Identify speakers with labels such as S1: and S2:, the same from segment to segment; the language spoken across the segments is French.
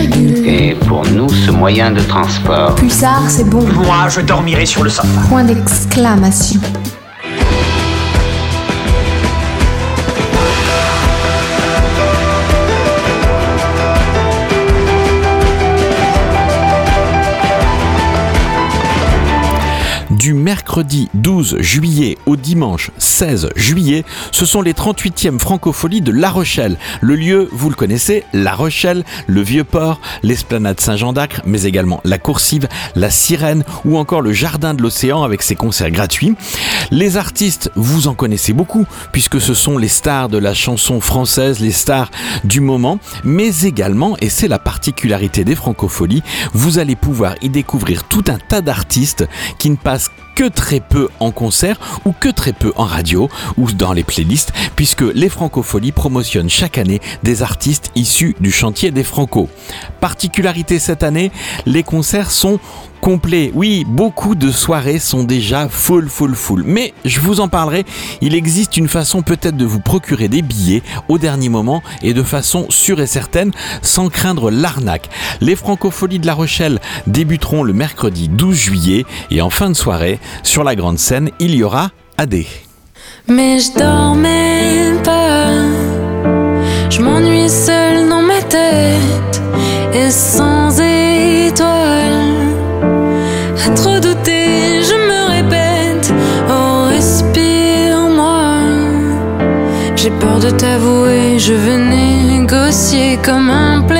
S1: virgule.
S2: Et pour nous, ce moyen de transport.
S1: Pulsar, c'est bon.
S3: Moi, je dormirai sur le sofa.
S1: Point d'exclamation.
S4: Mercredi 12 juillet au dimanche 16 juillet, ce sont les 38e francopholies de La Rochelle. Le lieu, vous le connaissez, La Rochelle, le Vieux-Port, l'esplanade Saint-Jean d'Acre, mais également la Coursive, la Sirène ou encore le Jardin de l'Océan avec ses concerts gratuits. Les artistes, vous en connaissez beaucoup puisque ce sont les stars de la chanson française, les stars du moment, mais également, et c'est la particularité des francopholies, vous allez pouvoir y découvrir tout un tas d'artistes qui ne passent que très peu en concert ou que très peu en radio ou dans les playlists puisque les Francopholies promotionnent chaque année des artistes issus du chantier des Franco. Particularité cette année, les concerts sont complets. Oui, beaucoup de soirées sont déjà full, full, full. Mais je vous en parlerai, il existe une façon peut-être de vous procurer des billets au dernier moment et de façon sûre et certaine sans craindre l'arnaque. Les Francopholies de La Rochelle débuteront le mercredi 12 juillet et en fin de soirée, sur la grande scène, il y aura AD.
S5: Mais je dormais pas, de t'avouer, je veux négocier comme un playback.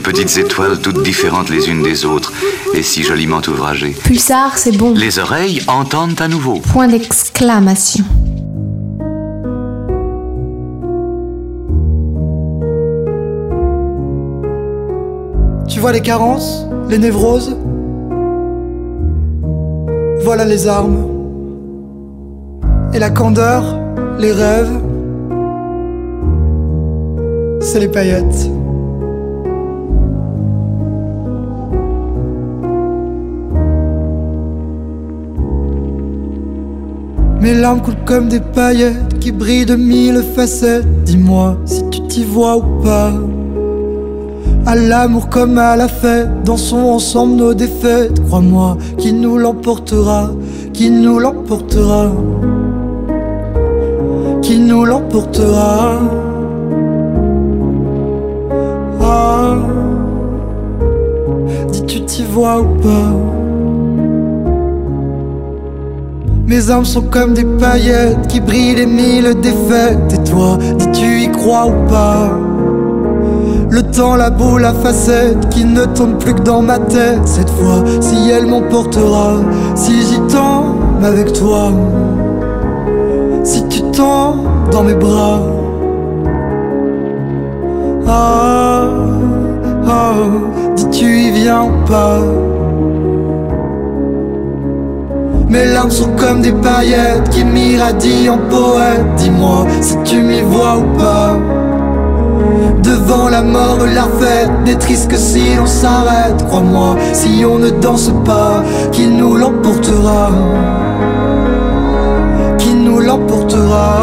S6: Petites étoiles toutes différentes les unes des autres et si joliment ouvragées.
S1: Pulsar, c'est bon.
S6: Les oreilles entendent à nouveau.
S1: Point d'exclamation.
S7: Tu vois les carences, les névroses? Voilà les armes. Et la candeur, les rêves, c'est les paillettes. Mes larmes coulent comme des paillettes qui brillent de mille facettes. Dis-moi si tu t'y vois ou pas. À l'amour comme à la fête, dansons ensemble nos défaites. Crois-moi, qui nous l'emportera, qui nous l'emportera, qui nous l'emportera. Ah, dis tu t'y vois ou pas? Mes armes sont comme des paillettes qui brillent les mille défaites. Et toi, dis tu y crois ou pas? Le temps, la boule, la facette qui ne tourne plus que dans ma tête. Cette fois, si elle m'emportera, si j'y tombe avec toi, si tu tombes dans mes bras. Ah, ah, dis tu y viens ou pas? Mes larmes sont comme des paillettes qui m'irradient en poète. Dis-moi si tu m'y vois ou pas. Devant la mort, la fête n'est triste que si on s'arrête. Crois-moi, si on ne danse pas, qui nous l'emportera? Qui nous l'emportera?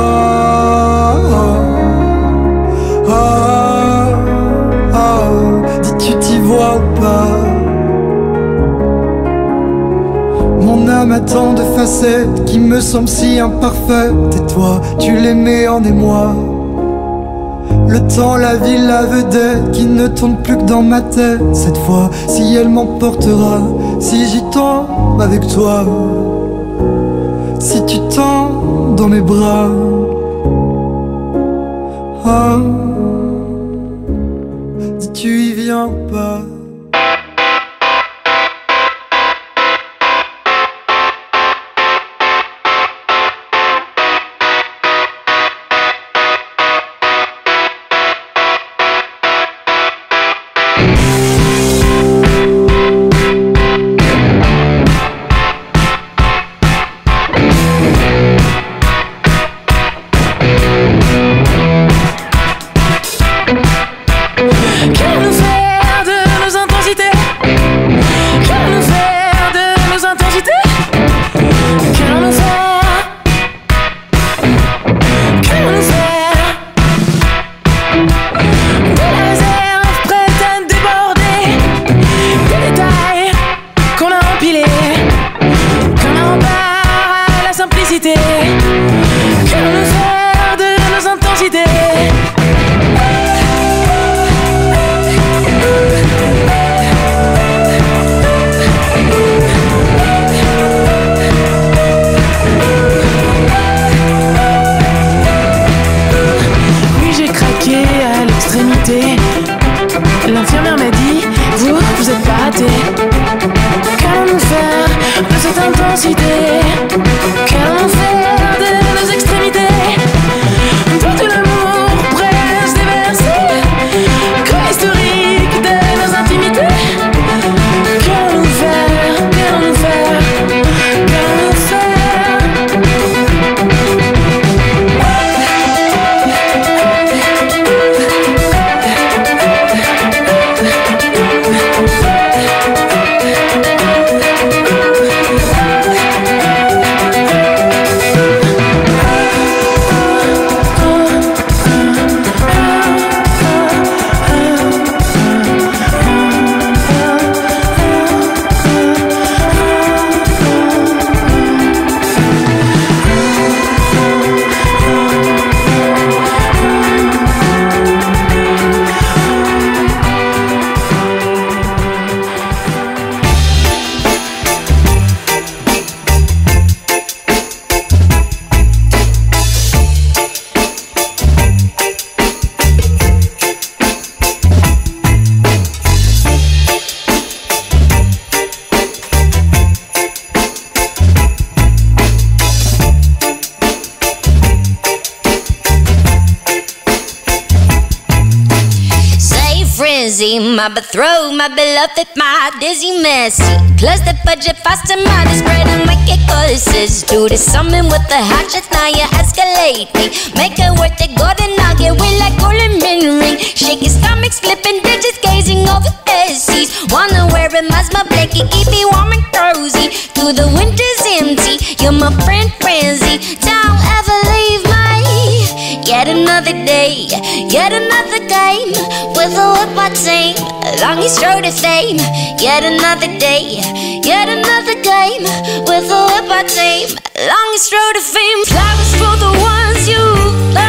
S7: Ah, ah, dis tu t'y vois ou pas? Mon âme a tant de facettes qui me semblent si imparfaites. Et toi, tu mets en émoi. Le temps, la vie, la vedette qui ne tourne plus que dans ma tête. Cette fois, si elle m'emportera, si j'y tombe avec toi, si tu tombes dans mes bras. Ah, dis tu y viens pas?
S8: My betrothed, my beloved, my dizzy messy. Plus the budget faster, my spread and make it curses. Do the summon with the hatchet, now you escalate me. Make it worth it, golden nugget, we like golden min ring. Shake his stomach, slipping digits, gazing over the seas. Wanna wear it as my blanket, keep me warm and cozy. Through the winter's empty, you're my friend frenzy. Don't ever leave Yet another day, yet another game with a whip I team. Long road to fame. Yet another day, yet another game with a whip I team. Long road to fame. Flowers for the ones you love.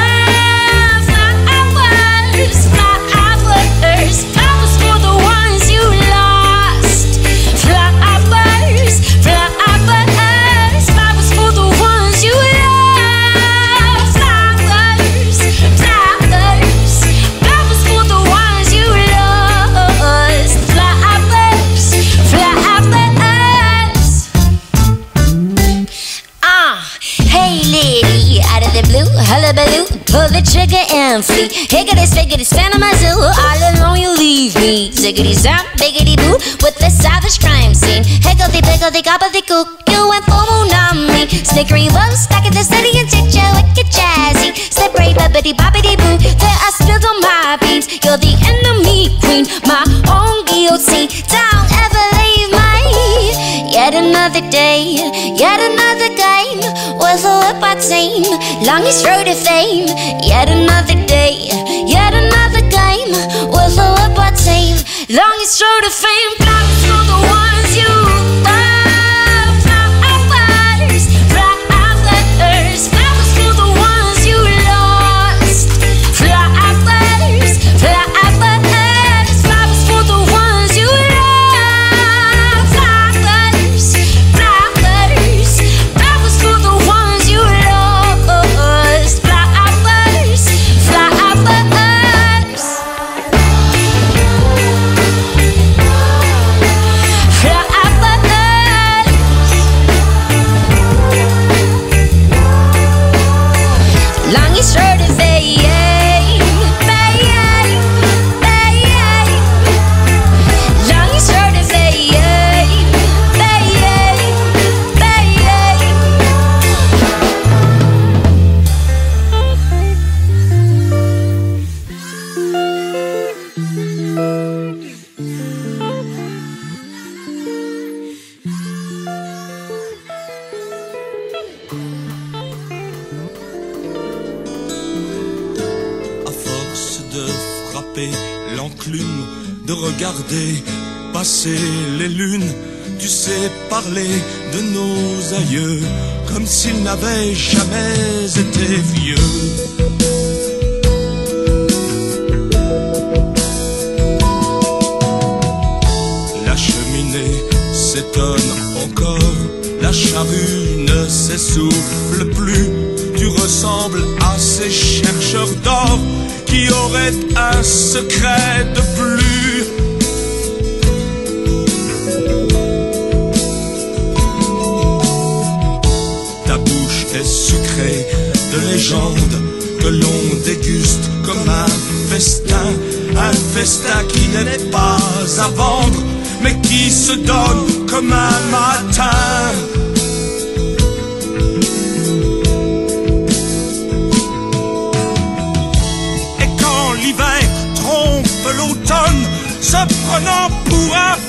S8: Trigger and flee. Higgity, spiggity, stand on my zoo, all alone you leave me. Ziggity zap, biggity boo, with the savage crime scene. Higgledy, piggledy, gobbledy gook, you went full moon on me. Snickery woe, stack in the city and sit ya wicked jazzy. Slippery, bibbity, bobbity boo, there are spills on my beans. You're the enemy queen, my own guillotine. I team. Longest road to fame. Yet another day, yet another game a whip I team. Longest road to fame.
S9: L'enclume, de regarder passer les lunes, tu sais parler de nos aïeux comme s'ils n'avaient jamais été vieux. La cheminée s'étonne encore, la charrue ne s'essouffle plus. Tu ressembles à ces chercheurs d'or qui auraient un secret de plus. Ta bouche est sucrée de légendes que l'on déguste comme un festin, un festin qui n'est pas à vendre, mais qui se donne comme un matin. Se prenant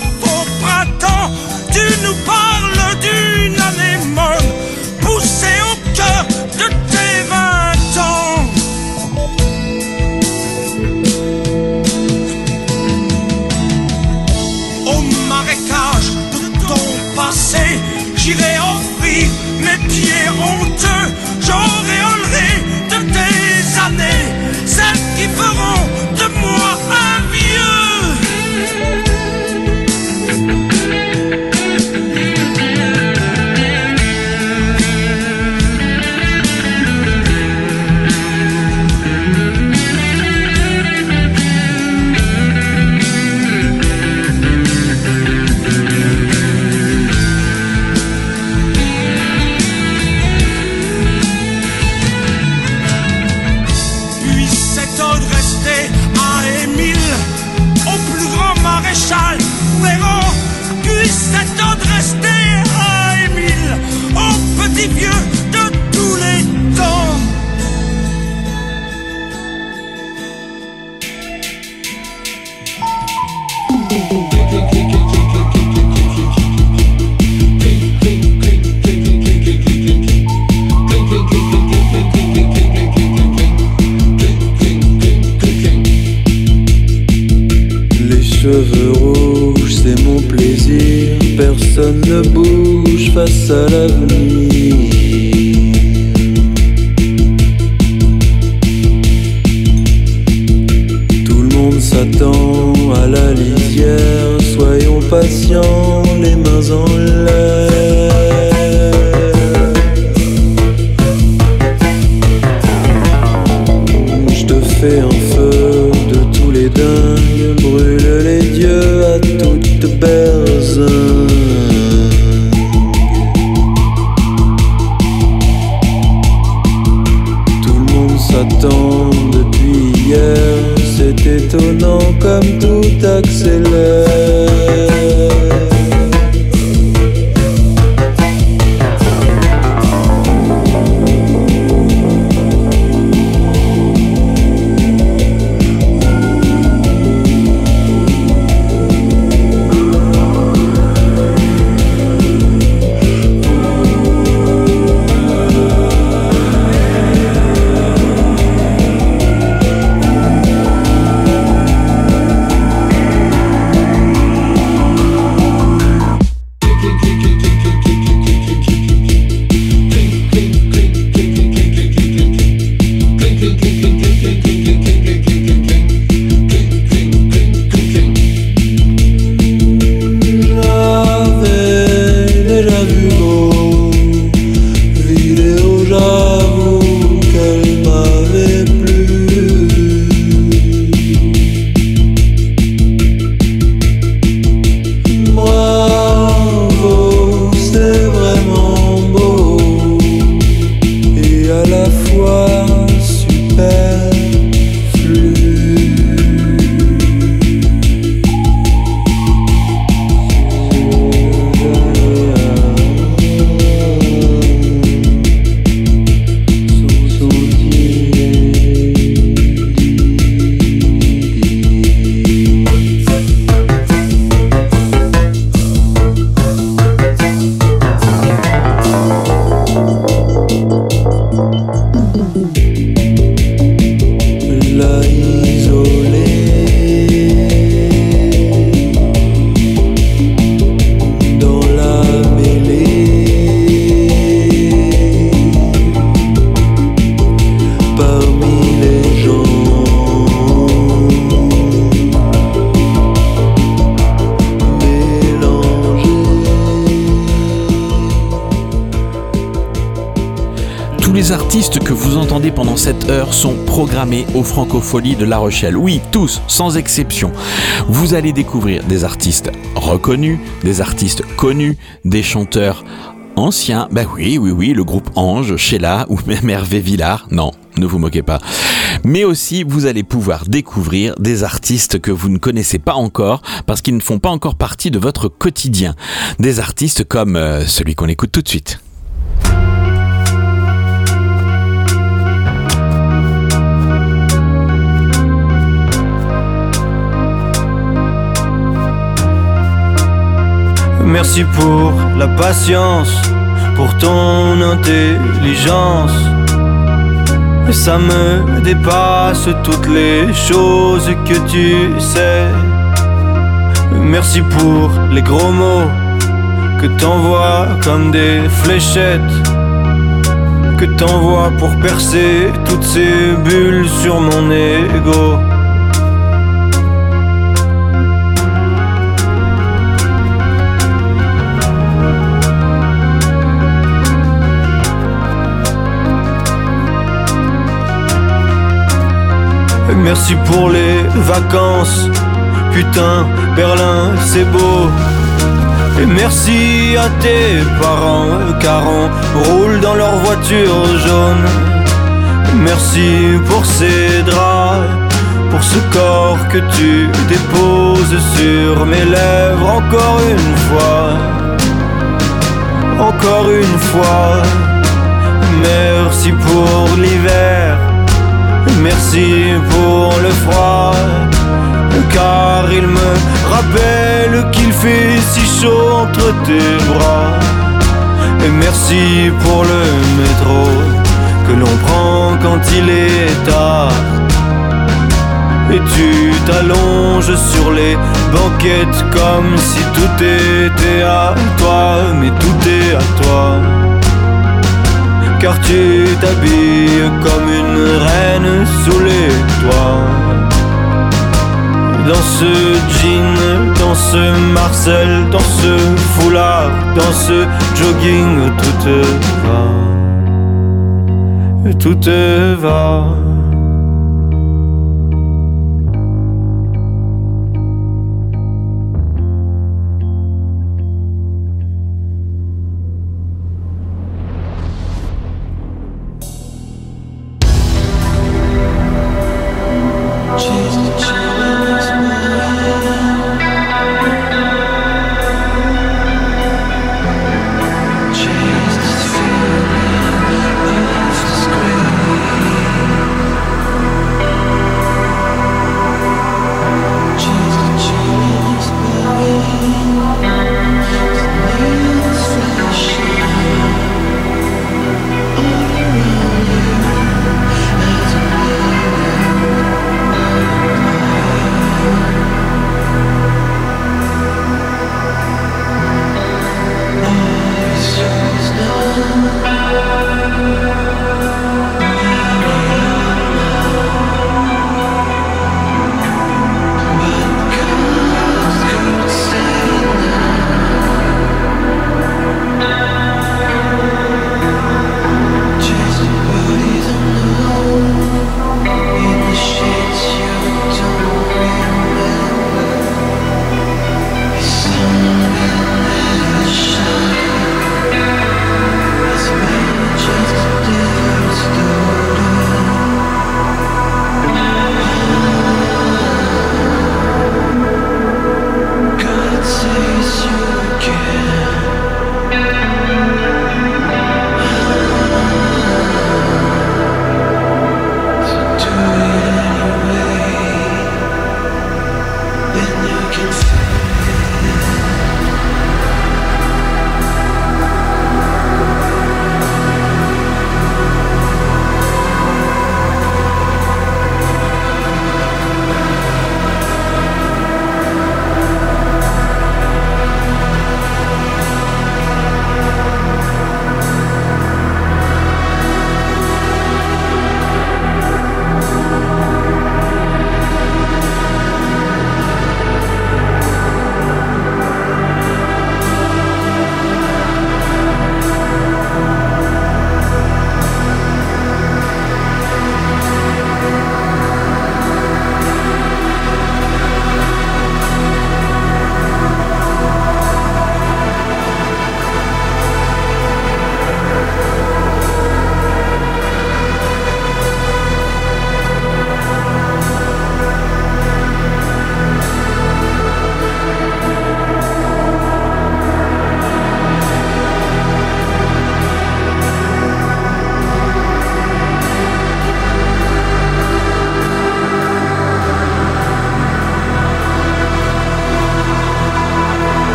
S10: les
S4: artistes que vous entendez pendant cette heure sont programmés aux Francopholies de La Rochelle. Oui, tous, sans exception. Vous allez découvrir des artistes reconnus, des artistes connus, des chanteurs anciens. Ben oui, oui, oui, le groupe Ange, Sheila ou même Hervé Villard. Non, ne vous moquez pas. Mais aussi, vous allez pouvoir découvrir des artistes que vous ne connaissez pas encore parce qu'ils ne font pas encore partie de votre quotidien. Des artistes comme euh, celui qu'on écoute tout de suite.
S10: Merci pour la patience, pour ton intelligence. Ça me dépasse toutes les choses que tu sais. Merci pour les gros mots que t'envoies comme des fléchettes. Que t'envoies pour percer toutes ces bulles sur mon ego. Merci pour les vacances. Putain, Berlin, c'est beau. Et merci à tes parents, car on roule dans leur voiture jaune. Merci pour ces draps, pour ce corps que tu déposes sur mes lèvres encore une fois. Encore une fois. Merci pour l'hiver. Merci pour le froid, car il me rappelle qu'il fait si chaud entre tes bras. Et merci pour le métro que l'on prend quand il est tard. Et tu t'allonges sur les banquettes comme si tout était à toi, mais tout est à toi. Car tu t'habilles comme une reine sous les toits. Dans ce jean, dans ce Marcel, dans ce foulard, dans ce jogging, tout te va. Tout te va.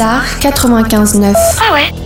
S1: Pulsar 95.9.
S11: Ah ouais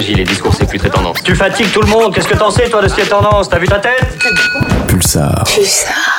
S12: les discours c'est plus très tendance.
S13: Tu fatigues tout le monde, qu'est-ce que t'en sais toi de ce qui est tendance? T'as vu ta tête?
S14: Pulsar.
S5: Pulsar.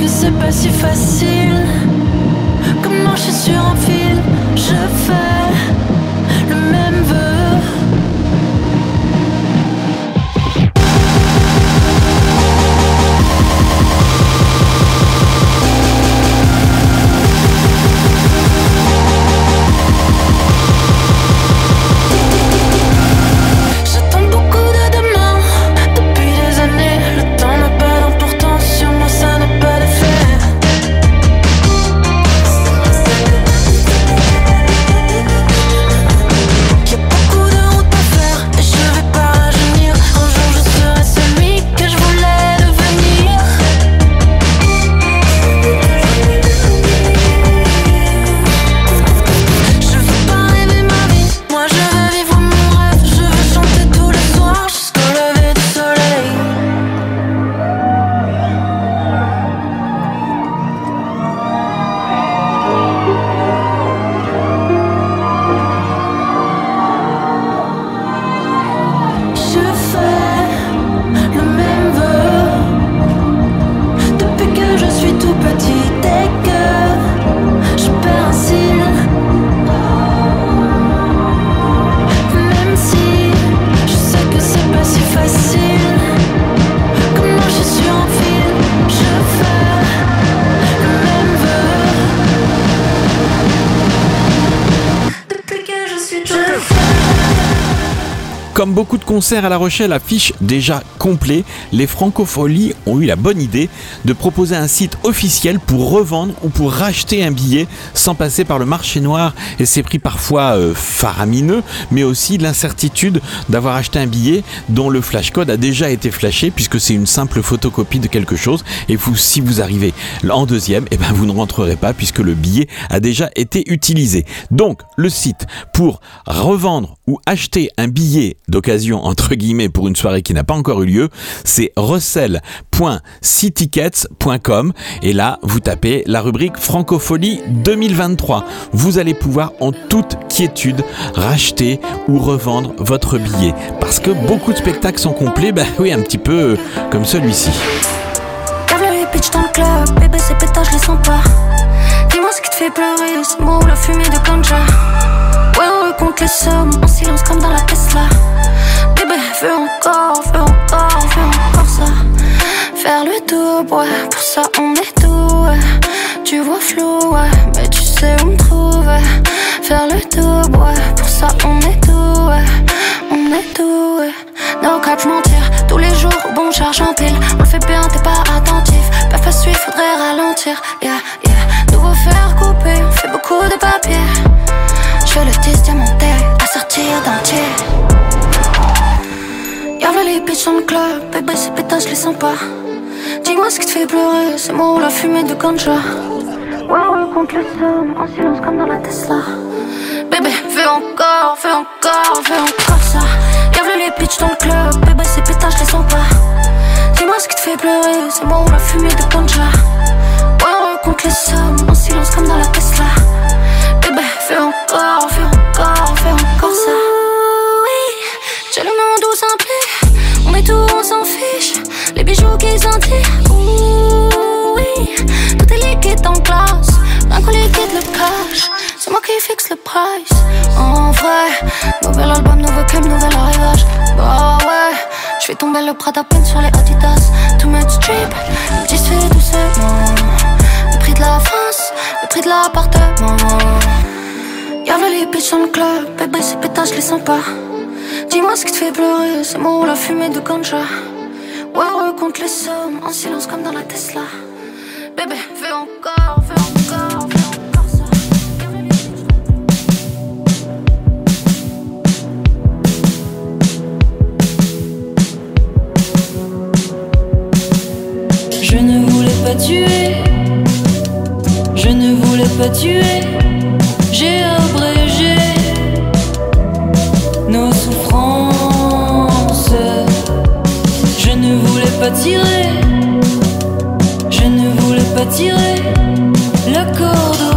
S5: Que c'est pas si facile. Comme marcher sur un fil, je fais beaucoup de
S4: concerts à La Rochelle affichent déjà complet, les Francopholies ont eu la bonne idée de proposer un site officiel pour revendre ou pour racheter un billet sans passer par le marché noir et ces prix parfois euh, faramineux, mais aussi l'incertitude d'avoir acheté un billet dont le flashcode a déjà été flashé puisque c'est une simple photocopie de quelque chose et vous, si vous arrivez en deuxième, eh ben vous ne rentrerez pas puisque le billet a déjà été utilisé. Donc le site pour revendre ou acheter un billet d'occasion entre guillemets pour une soirée qui n'a pas encore eu c'est recel.ctickets.com et là vous tapez la rubrique Francophonie 2023. Vous allez pouvoir en toute quiétude racheter ou revendre votre billet. Parce que beaucoup de spectacles sont complets, bah oui un petit peu euh, comme celui-ci.
S5: Fais encore, fais encore, fais encore ça. Faire le tour, ouais, pour ça on est tout, ouais. Tu vois flou, ouais, mais tu sais où me trouver. Faire le tour, ouais, pour ça on est tout, ouais. On est tout, ouais. No cap, mentir, tous les jours, bon charge en pile. On le fait bien, t'es pas attentif. Pas suivre, faudrait ralentir, yeah, yeah. Nouveau faire couper, on fait beaucoup de papier. Je le test diamanté, à sortir d'entier. Y'a les bitches dans le club, bébé ces pétasses, je les sens pas. Dis-moi ce qui te fait pleurer, c'est moi ou la fumée de ganja. Ouais, on compte les sommes en silence comme dans la Tesla. Bébé, fais encore, fais encore, fais encore ça. Y'a les bitches dans le club, bébé ces pétasses, je les sens pas. Dis-moi ce qui te fait pleurer, c'est moi ou la fumée de ganja. Ouais, on compte les sommes en silence comme dans la Tesla. Bijoux qui sentent. Oui, tout est liquide en glace. Rien qu'on liquide le cash. C'est moi qui fixe le price. En vrai, nouvel album, nouveau cam, nouvel arrivage. Bah ouais, je fais tomber le Prada peine sur les Adidas. Too much ils me disent fais doucement. Le prix de la France, le prix de l'appartement. Y'avait les bitches dans le club, bébé ces pétasses, je les sens pas. Dis-moi ce qui te fait pleurer, c'est moi ou la fumée de ganja. Ouais, on compte les sommes en silence comme dans la Tesla. Bébé, fais encore, fais encore, fais encore.
S15: Je ne voulais pas tuer, je ne voulais pas tuer, pas tirer, je ne voulais pas tirer la corde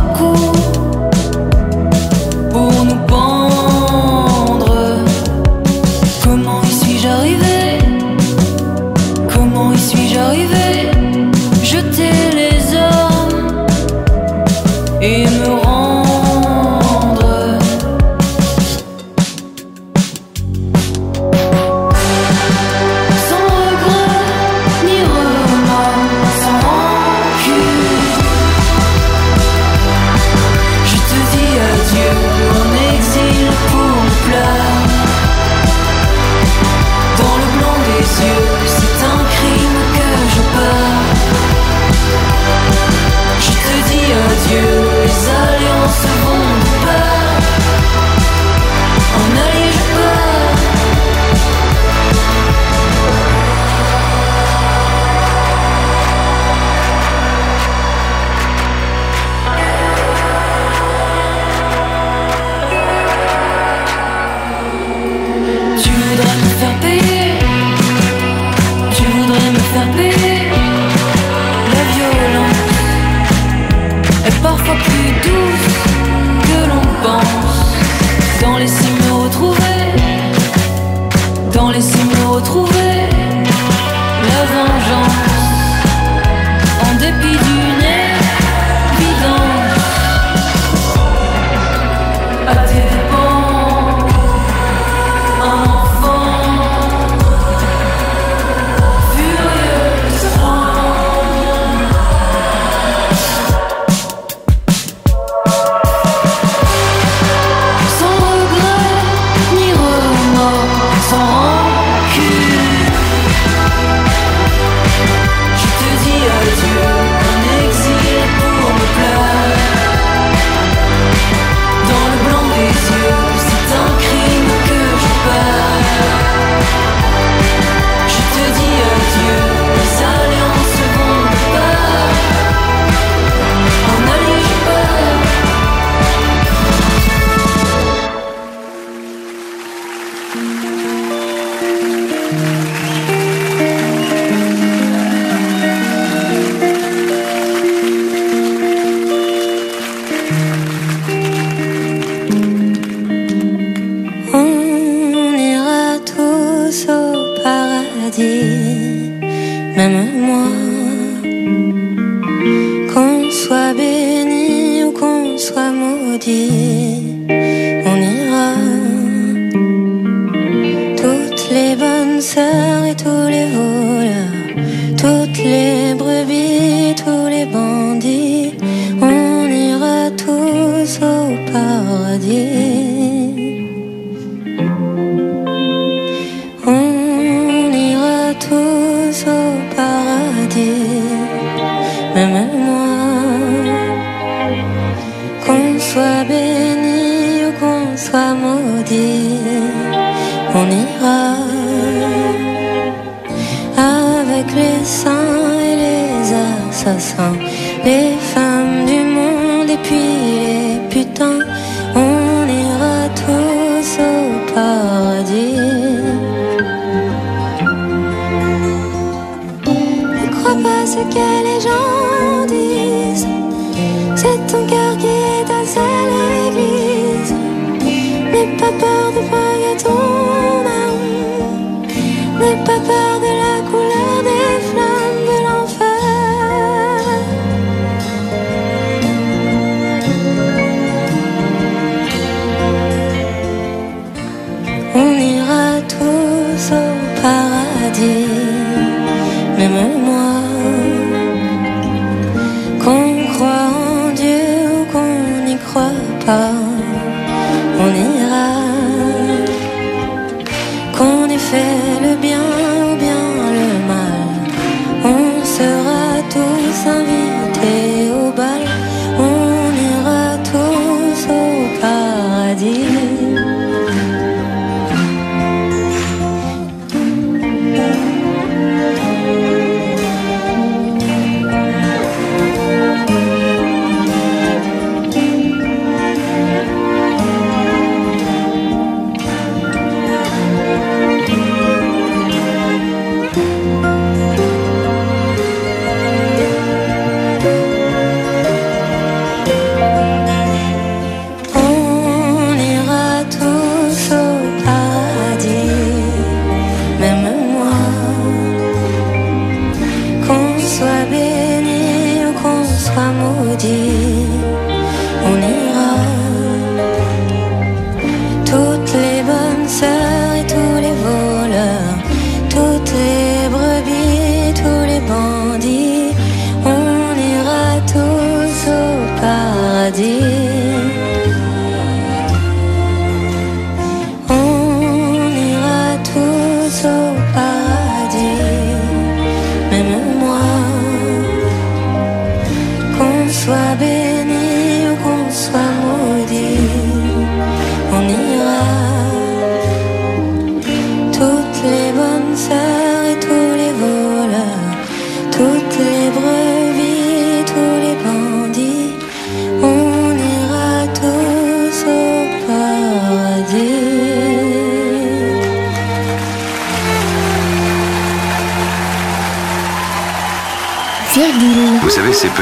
S6: dear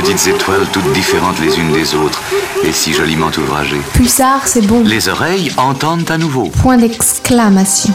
S6: petites étoiles toutes différentes les unes des autres et si joliment ouvragées.
S1: Pulsar, c'est bon.
S6: Les oreilles entendent à nouveau.
S1: Point d'exclamation.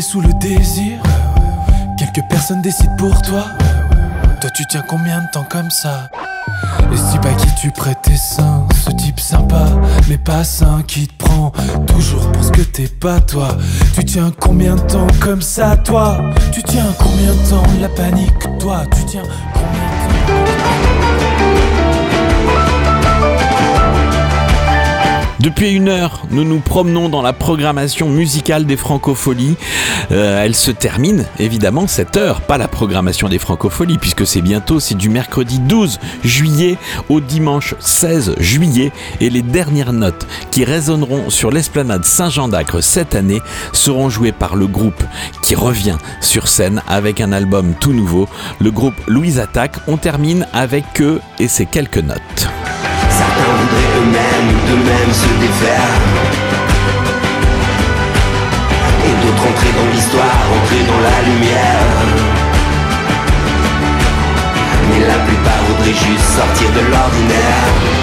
S16: Sous le désir. Quelques personnes décident pour toi. Toi, tu tiens combien de temps comme ça? Et si pas qui tu prêtes tes seins Ce type sympa, mais pas sain qui te prend toujours pour ce que t'es pas toi. Tu tiens combien de temps comme ça, toi? Tu tiens combien de temps? La panique, toi Tu tiens
S4: Depuis une heure, nous nous promenons dans la programmation musicale des Francopholies. Euh, elle se termine, évidemment, cette heure, pas la programmation des Francopholies, puisque c'est bientôt, c'est du mercredi 12 juillet au dimanche 16 juillet, et les dernières notes qui résonneront sur l'esplanade Saint-Jean d'Acre cette année seront jouées par le groupe qui revient sur scène avec un album tout nouveau, le groupe Louise Attaque. On termine avec eux et ces quelques notes.
S17: Certains voudraient eux-mêmes de même se défaire. Et d'autres entrer dans l'histoire, entrer dans la lumière. Mais la plupart voudraient juste sortir de l'ordinaire